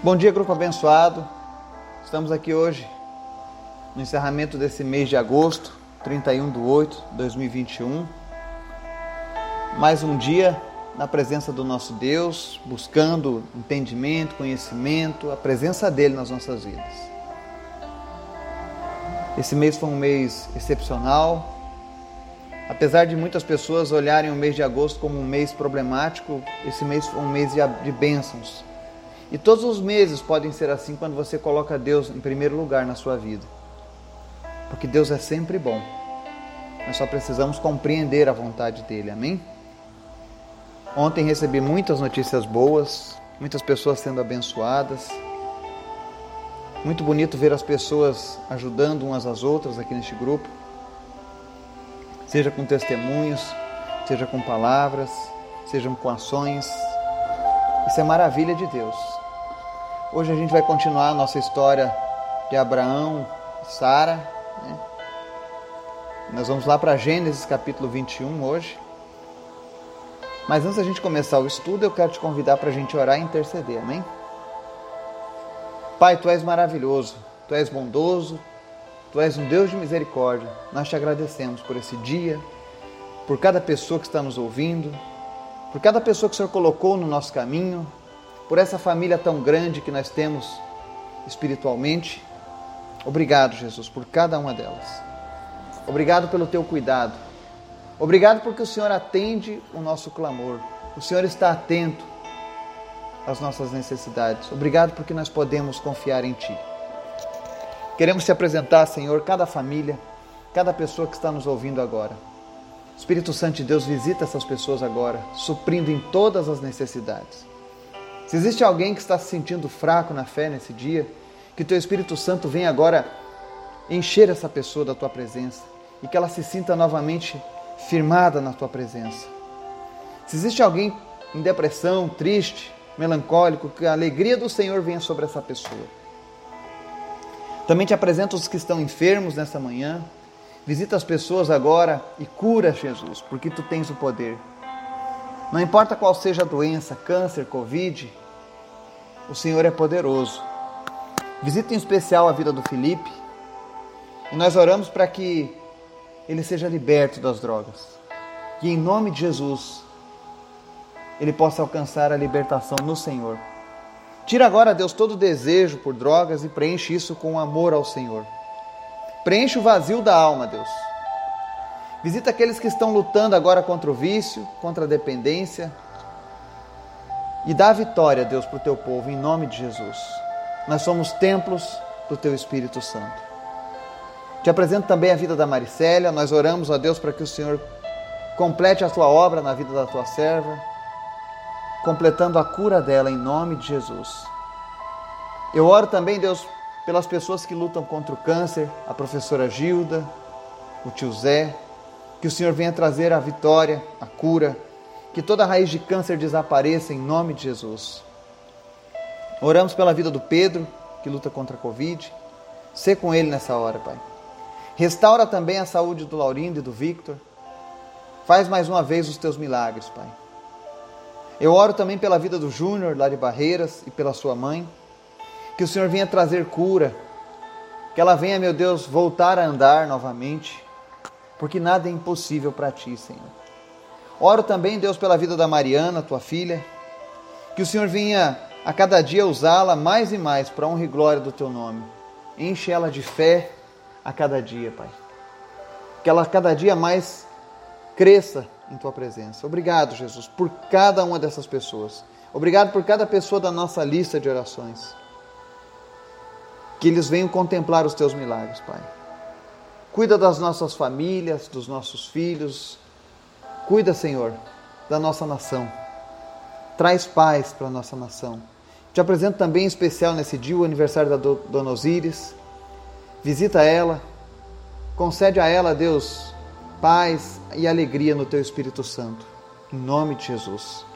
Bom dia, grupo abençoado. Estamos aqui hoje no encerramento desse mês de agosto, 31 de 8 de 2021. Mais um dia na presença do nosso Deus, buscando entendimento, conhecimento, a presença dele nas nossas vidas. Esse mês foi um mês excepcional. Apesar de muitas pessoas olharem o mês de agosto como um mês problemático, esse mês foi um mês de bênçãos e todos os meses podem ser assim quando você coloca Deus em primeiro lugar na sua vida. Porque Deus é sempre bom. Nós só precisamos compreender a vontade dele. Amém? Ontem recebi muitas notícias boas, muitas pessoas sendo abençoadas. Muito bonito ver as pessoas ajudando umas às outras aqui neste grupo. Seja com testemunhos, seja com palavras, sejam com ações. Isso é maravilha de Deus. Hoje a gente vai continuar a nossa história de Abraão e Sara. Né? Nós vamos lá para Gênesis capítulo 21 hoje. Mas antes da gente começar o estudo, eu quero te convidar para a gente orar e interceder, amém? Pai, tu és maravilhoso, tu és bondoso, tu és um Deus de misericórdia. Nós te agradecemos por esse dia, por cada pessoa que está nos ouvindo, por cada pessoa que o Senhor colocou no nosso caminho, por essa família tão grande que nós temos espiritualmente. Obrigado, Jesus, por cada uma delas. Obrigado pelo teu cuidado. Obrigado porque o Senhor atende o nosso clamor. O Senhor está atento às nossas necessidades. Obrigado porque nós podemos confiar em Ti. Queremos te apresentar, Senhor, cada família, cada pessoa que está nos ouvindo agora. Espírito Santo de Deus, visita essas pessoas agora, suprindo em todas as necessidades. Se existe alguém que está se sentindo fraco na fé nesse dia, que teu Espírito Santo venha agora encher essa pessoa da tua presença e que ela se sinta novamente firmada na tua presença. Se existe alguém em depressão, triste, melancólico, que a alegria do Senhor venha sobre essa pessoa. Também te apresento os que estão enfermos nessa manhã. Visita as pessoas agora e cura, Jesus, porque tu tens o poder. Não importa qual seja a doença, câncer, Covid, o Senhor é poderoso. Visita em especial a vida do Felipe e nós oramos para que ele seja liberto das drogas. Que em nome de Jesus ele possa alcançar a libertação no Senhor. Tira agora, Deus, todo desejo por drogas e preenche isso com amor ao Senhor. Preenche o vazio da alma, Deus. Visita aqueles que estão lutando agora contra o vício, contra a dependência. E dá vitória, Deus, para o teu povo, em nome de Jesus. Nós somos templos do teu Espírito Santo. Te apresento também a vida da Maricélia. Nós oramos a Deus para que o Senhor complete a tua obra na vida da tua serva, completando a cura dela em nome de Jesus. Eu oro também, Deus, pelas pessoas que lutam contra o câncer, a professora Gilda, o tio Zé, que o Senhor venha trazer a vitória, a cura, que toda raiz de câncer desapareça em nome de Jesus. Oramos pela vida do Pedro, que luta contra a Covid. Sê com ele nessa hora, Pai. Restaura também a saúde do Laurindo e do Victor. Faz mais uma vez os teus milagres, Pai. Eu oro também pela vida do Júnior, lá de Barreiras, e pela sua mãe. Que o Senhor venha trazer cura. Que ela venha, meu Deus, voltar a andar novamente porque nada é impossível para ti, Senhor. Oro também, Deus, pela vida da Mariana, tua filha, que o Senhor venha a cada dia usá-la mais e mais para honra e glória do teu nome. Enche ela de fé a cada dia, Pai. Que ela cada dia mais cresça em tua presença. Obrigado, Jesus, por cada uma dessas pessoas. Obrigado por cada pessoa da nossa lista de orações. Que eles venham contemplar os teus milagres, Pai. Cuida das nossas famílias, dos nossos filhos. Cuida, Senhor, da nossa nação. Traz paz para a nossa nação. Te apresento também em especial nesse dia o aniversário da Dona Osíris. Visita ela. Concede a ela, Deus, paz e alegria no Teu Espírito Santo. Em nome de Jesus.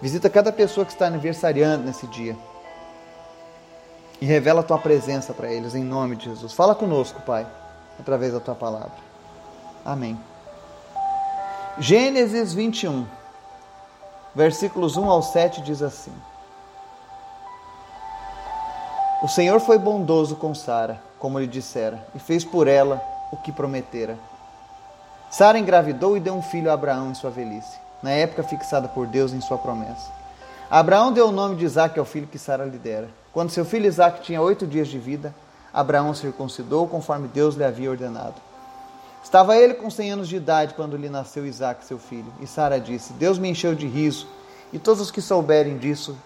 Visita cada pessoa que está aniversariando nesse dia. E revela a Tua presença para eles, em nome de Jesus. Fala conosco, Pai através da tua palavra. Amém. Gênesis 21, versículos 1 ao 7 diz assim: O Senhor foi bondoso com Sara, como lhe dissera, e fez por ela o que prometera. Sara engravidou e deu um filho a Abraão em sua velhice, na época fixada por Deus em sua promessa. Abraão deu o nome de Isaac ao filho que Sara lhe dera. Quando seu filho Isaac tinha oito dias de vida, Abraão circuncidou conforme Deus lhe havia ordenado. Estava ele com cem anos de idade quando lhe nasceu Isaac, seu filho. E Sara disse: Deus me encheu de riso, e todos os que souberem disso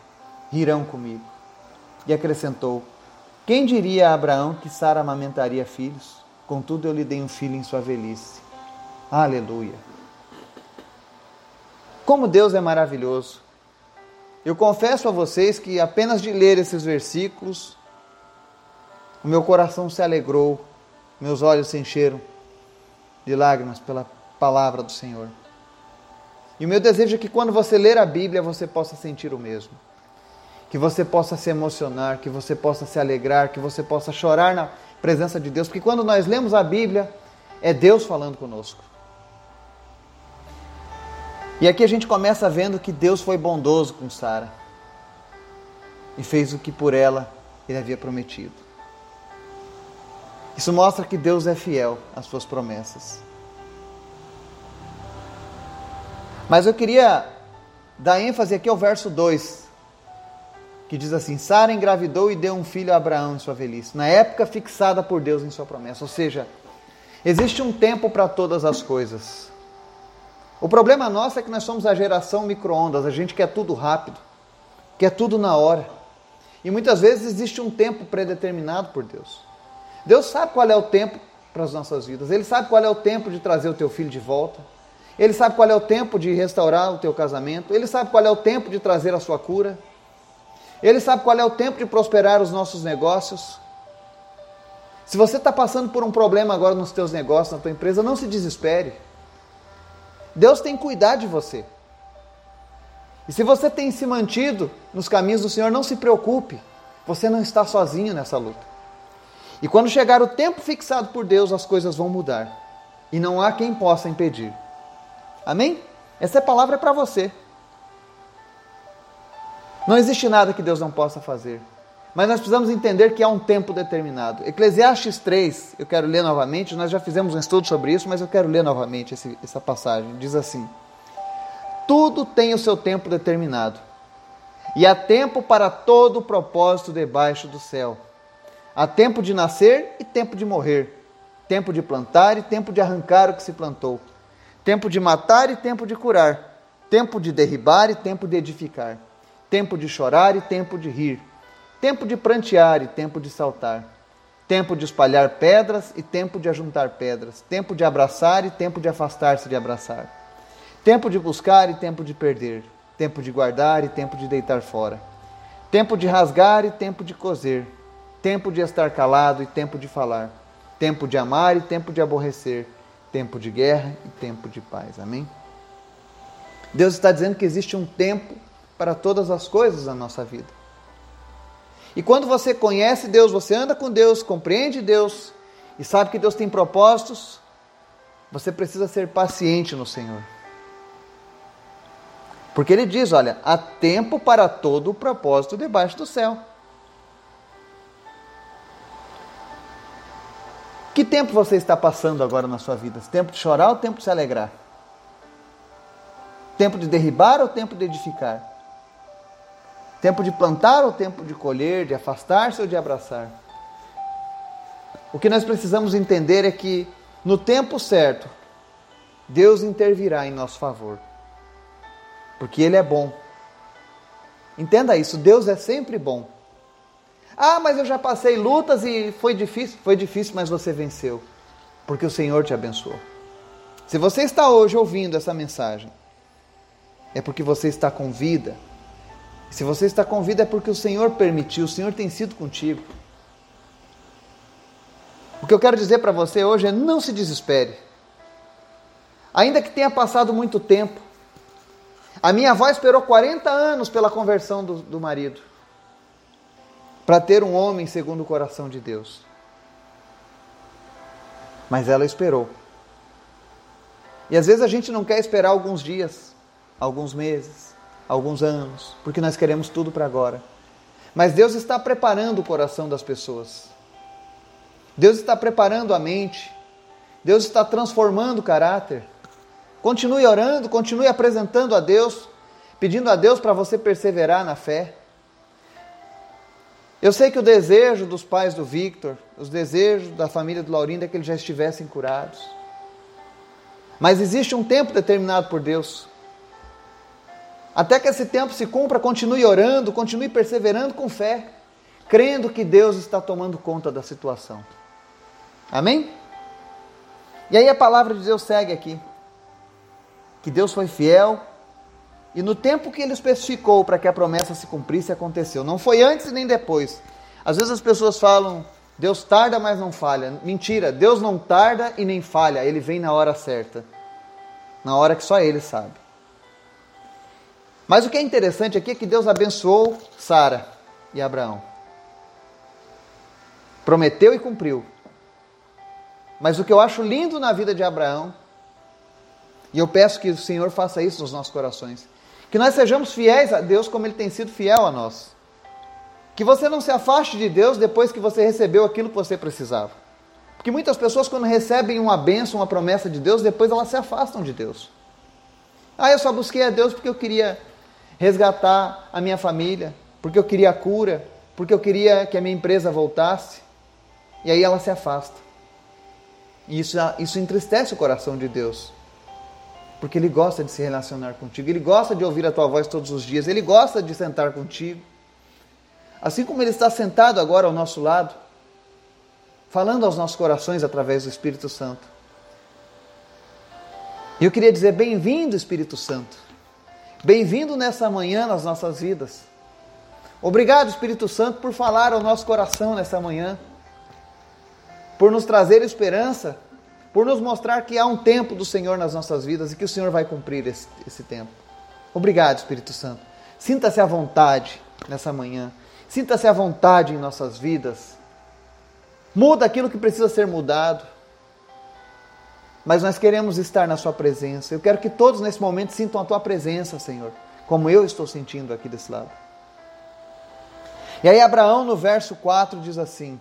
rirão comigo. E acrescentou: Quem diria a Abraão que Sara amamentaria filhos? Contudo, eu lhe dei um filho em sua velhice. Aleluia. Como Deus é maravilhoso. Eu confesso a vocês que apenas de ler esses versículos, o meu coração se alegrou, meus olhos se encheram de lágrimas pela palavra do Senhor. E o meu desejo é que quando você ler a Bíblia, você possa sentir o mesmo. Que você possa se emocionar, que você possa se alegrar, que você possa chorar na presença de Deus, porque quando nós lemos a Bíblia, é Deus falando conosco. E aqui a gente começa vendo que Deus foi bondoso com Sara e fez o que por ela ele havia prometido. Isso mostra que Deus é fiel às suas promessas. Mas eu queria dar ênfase aqui ao verso 2, que diz assim: Sara engravidou e deu um filho a Abraão em sua velhice, na época fixada por Deus em sua promessa. Ou seja, existe um tempo para todas as coisas. O problema nosso é que nós somos a geração micro-ondas, a gente quer tudo rápido, quer tudo na hora. E muitas vezes existe um tempo predeterminado por Deus. Deus sabe qual é o tempo para as nossas vidas, Ele sabe qual é o tempo de trazer o teu filho de volta, Ele sabe qual é o tempo de restaurar o teu casamento, Ele sabe qual é o tempo de trazer a sua cura, Ele sabe qual é o tempo de prosperar os nossos negócios. Se você está passando por um problema agora nos teus negócios, na tua empresa, não se desespere. Deus tem cuidado de você. E se você tem se mantido nos caminhos do Senhor, não se preocupe. Você não está sozinho nessa luta. E quando chegar o tempo fixado por Deus, as coisas vão mudar. E não há quem possa impedir. Amém? Essa palavra é para você. Não existe nada que Deus não possa fazer. Mas nós precisamos entender que há um tempo determinado. Eclesiastes 3, eu quero ler novamente, nós já fizemos um estudo sobre isso, mas eu quero ler novamente esse, essa passagem. Diz assim: Tudo tem o seu tempo determinado, e há tempo para todo o propósito debaixo do céu. Há tempo de nascer e tempo de morrer, tempo de plantar e tempo de arrancar o que se plantou, tempo de matar e tempo de curar, tempo de derribar e tempo de edificar, tempo de chorar e tempo de rir tempo de prantear e tempo de saltar, tempo de espalhar pedras e tempo de ajuntar pedras, tempo de abraçar e tempo de afastar-se de abraçar, tempo de buscar e tempo de perder, tempo de guardar e tempo de deitar fora, tempo de rasgar e tempo de coser, tempo de estar calado e tempo de falar, tempo de amar e tempo de aborrecer, tempo de guerra e tempo de paz. Amém? Deus está dizendo que existe um tempo para todas as coisas na nossa vida. E quando você conhece Deus, você anda com Deus, compreende Deus e sabe que Deus tem propósitos, você precisa ser paciente no Senhor. Porque ele diz: olha, há tempo para todo o propósito debaixo do céu. Que tempo você está passando agora na sua vida? Tempo de chorar ou tempo de se alegrar? Tempo de derribar ou tempo de edificar? Tempo de plantar ou tempo de colher, de afastar-se ou de abraçar? O que nós precisamos entender é que no tempo certo, Deus intervirá em nosso favor. Porque Ele é bom. Entenda isso, Deus é sempre bom. Ah, mas eu já passei lutas e foi difícil. Foi difícil, mas você venceu. Porque o Senhor te abençoou. Se você está hoje ouvindo essa mensagem, é porque você está com vida, se você está com vida é porque o Senhor permitiu, o Senhor tem sido contigo. O que eu quero dizer para você hoje é não se desespere. Ainda que tenha passado muito tempo, a minha avó esperou 40 anos pela conversão do, do marido, para ter um homem segundo o coração de Deus. Mas ela esperou. E às vezes a gente não quer esperar alguns dias, alguns meses, alguns anos, porque nós queremos tudo para agora. Mas Deus está preparando o coração das pessoas. Deus está preparando a mente. Deus está transformando o caráter. Continue orando, continue apresentando a Deus, pedindo a Deus para você perseverar na fé. Eu sei que o desejo dos pais do Victor, os desejos da família do Laurindo é que eles já estivessem curados. Mas existe um tempo determinado por Deus. Até que esse tempo se cumpra, continue orando, continue perseverando com fé, crendo que Deus está tomando conta da situação. Amém? E aí a palavra de Deus segue aqui. Que Deus foi fiel e no tempo que ele especificou para que a promessa se cumprisse, aconteceu. Não foi antes nem depois. Às vezes as pessoas falam, Deus tarda, mas não falha. Mentira, Deus não tarda e nem falha, ele vem na hora certa. Na hora que só ele sabe. Mas o que é interessante aqui é que Deus abençoou Sara e Abraão. Prometeu e cumpriu. Mas o que eu acho lindo na vida de Abraão, e eu peço que o Senhor faça isso nos nossos corações, que nós sejamos fiéis a Deus como Ele tem sido fiel a nós. Que você não se afaste de Deus depois que você recebeu aquilo que você precisava. Porque muitas pessoas, quando recebem uma bênção, uma promessa de Deus, depois elas se afastam de Deus. Ah, eu só busquei a Deus porque eu queria resgatar a minha família, porque eu queria a cura, porque eu queria que a minha empresa voltasse. E aí ela se afasta. E isso, isso entristece o coração de Deus. Porque Ele gosta de se relacionar contigo, Ele gosta de ouvir a tua voz todos os dias, Ele gosta de sentar contigo. Assim como Ele está sentado agora ao nosso lado, falando aos nossos corações através do Espírito Santo. E eu queria dizer: bem-vindo, Espírito Santo. Bem-vindo nessa manhã nas nossas vidas. Obrigado, Espírito Santo, por falar ao nosso coração nessa manhã, por nos trazer esperança, por nos mostrar que há um tempo do Senhor nas nossas vidas e que o Senhor vai cumprir esse, esse tempo. Obrigado, Espírito Santo. Sinta-se à vontade nessa manhã. Sinta-se à vontade em nossas vidas. Muda aquilo que precisa ser mudado mas nós queremos estar na Sua presença. Eu quero que todos nesse momento sintam a Tua presença, Senhor, como eu estou sentindo aqui desse lado. E aí, Abraão, no verso 4, diz assim: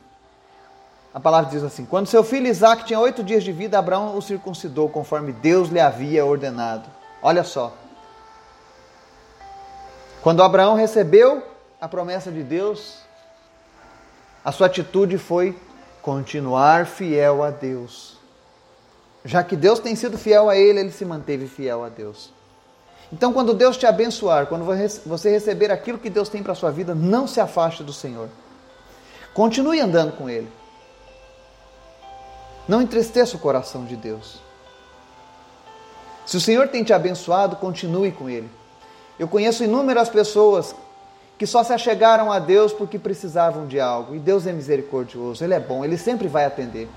a palavra diz assim: Quando seu filho Isaac tinha oito dias de vida, Abraão o circuncidou, conforme Deus lhe havia ordenado. Olha só. Quando Abraão recebeu a promessa de Deus, a sua atitude foi continuar fiel a Deus. Já que Deus tem sido fiel a ele, ele se manteve fiel a Deus. Então, quando Deus te abençoar, quando você receber aquilo que Deus tem para a sua vida, não se afaste do Senhor. Continue andando com Ele. Não entristeça o coração de Deus. Se o Senhor tem te abençoado, continue com Ele. Eu conheço inúmeras pessoas que só se achegaram a Deus porque precisavam de algo. E Deus é misericordioso, Ele é bom, Ele sempre vai atender.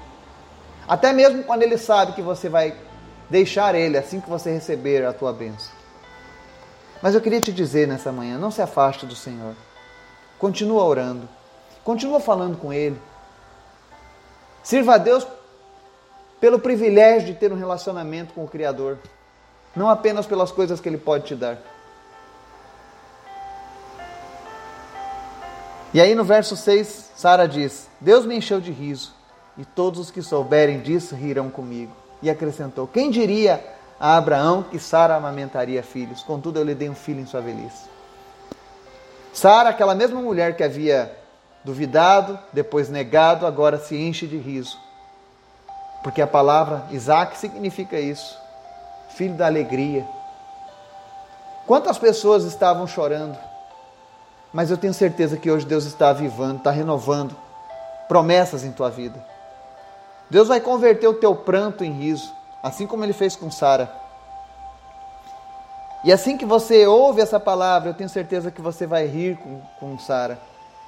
Até mesmo quando ele sabe que você vai deixar ele assim que você receber a tua bênção. Mas eu queria te dizer nessa manhã, não se afaste do Senhor. Continua orando. Continua falando com ele. Sirva a Deus pelo privilégio de ter um relacionamento com o Criador, não apenas pelas coisas que ele pode te dar. E aí no verso 6, Sara diz: Deus me encheu de riso e todos os que souberem disso rirão comigo. E acrescentou: Quem diria a Abraão que Sara amamentaria filhos? Contudo, eu lhe dei um filho em sua velhice. Sara, aquela mesma mulher que havia duvidado, depois negado, agora se enche de riso. Porque a palavra Isaac significa isso, filho da alegria. Quantas pessoas estavam chorando? Mas eu tenho certeza que hoje Deus está avivando, está renovando promessas em tua vida. Deus vai converter o teu pranto em riso, assim como ele fez com Sara. E assim que você ouve essa palavra, eu tenho certeza que você vai rir com, com Sara.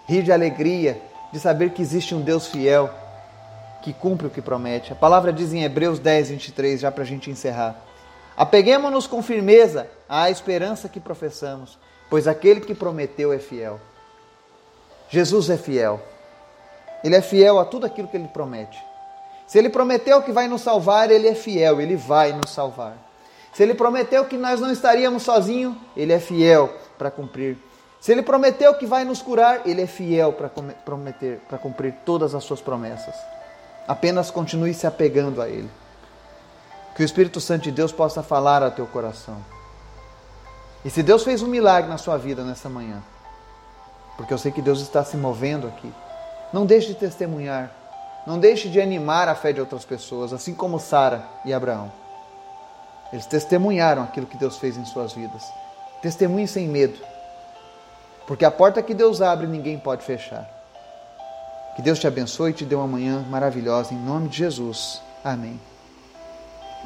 Rir de alegria, de saber que existe um Deus fiel, que cumpre o que promete. A palavra diz em Hebreus 10, 23, já para a gente encerrar. Apeguemos-nos com firmeza à esperança que professamos, pois aquele que prometeu é fiel. Jesus é fiel. Ele é fiel a tudo aquilo que ele promete. Se ele prometeu que vai nos salvar, ele é fiel, ele vai nos salvar. Se ele prometeu que nós não estaríamos sozinhos, ele é fiel para cumprir. Se ele prometeu que vai nos curar, ele é fiel para prometer, para cumprir todas as suas promessas. Apenas continue se apegando a ele. Que o Espírito Santo de Deus possa falar ao teu coração. E se Deus fez um milagre na sua vida nessa manhã, porque eu sei que Deus está se movendo aqui, não deixe de testemunhar, não deixe de animar a fé de outras pessoas, assim como Sara e Abraão. Eles testemunharam aquilo que Deus fez em suas vidas. Testemunhe sem medo, porque a porta que Deus abre ninguém pode fechar. Que Deus te abençoe e te dê uma manhã maravilhosa em nome de Jesus. Amém.